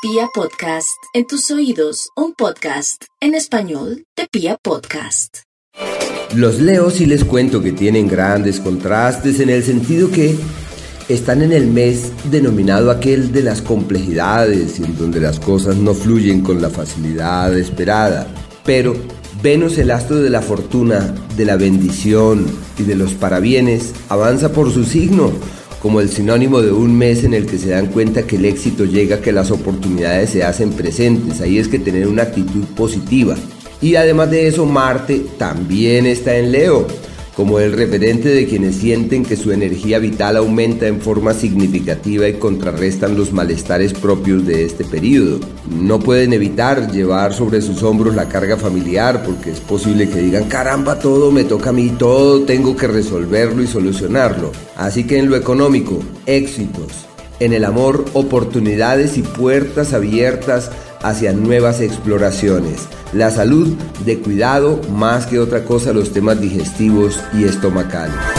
Pia Podcast, en tus oídos, un podcast en español de Pia Podcast. Los leo si les cuento que tienen grandes contrastes en el sentido que están en el mes denominado aquel de las complejidades, en donde las cosas no fluyen con la facilidad esperada. Pero Venus, el astro de la fortuna, de la bendición y de los parabienes, avanza por su signo como el sinónimo de un mes en el que se dan cuenta que el éxito llega, que las oportunidades se hacen presentes. Ahí es que tener una actitud positiva. Y además de eso, Marte también está en Leo como el referente de quienes sienten que su energía vital aumenta en forma significativa y contrarrestan los malestares propios de este periodo. No pueden evitar llevar sobre sus hombros la carga familiar porque es posible que digan, caramba, todo me toca a mí, todo tengo que resolverlo y solucionarlo. Así que en lo económico, éxitos. En el amor, oportunidades y puertas abiertas hacia nuevas exploraciones. La salud de cuidado más que otra cosa los temas digestivos y estomacales.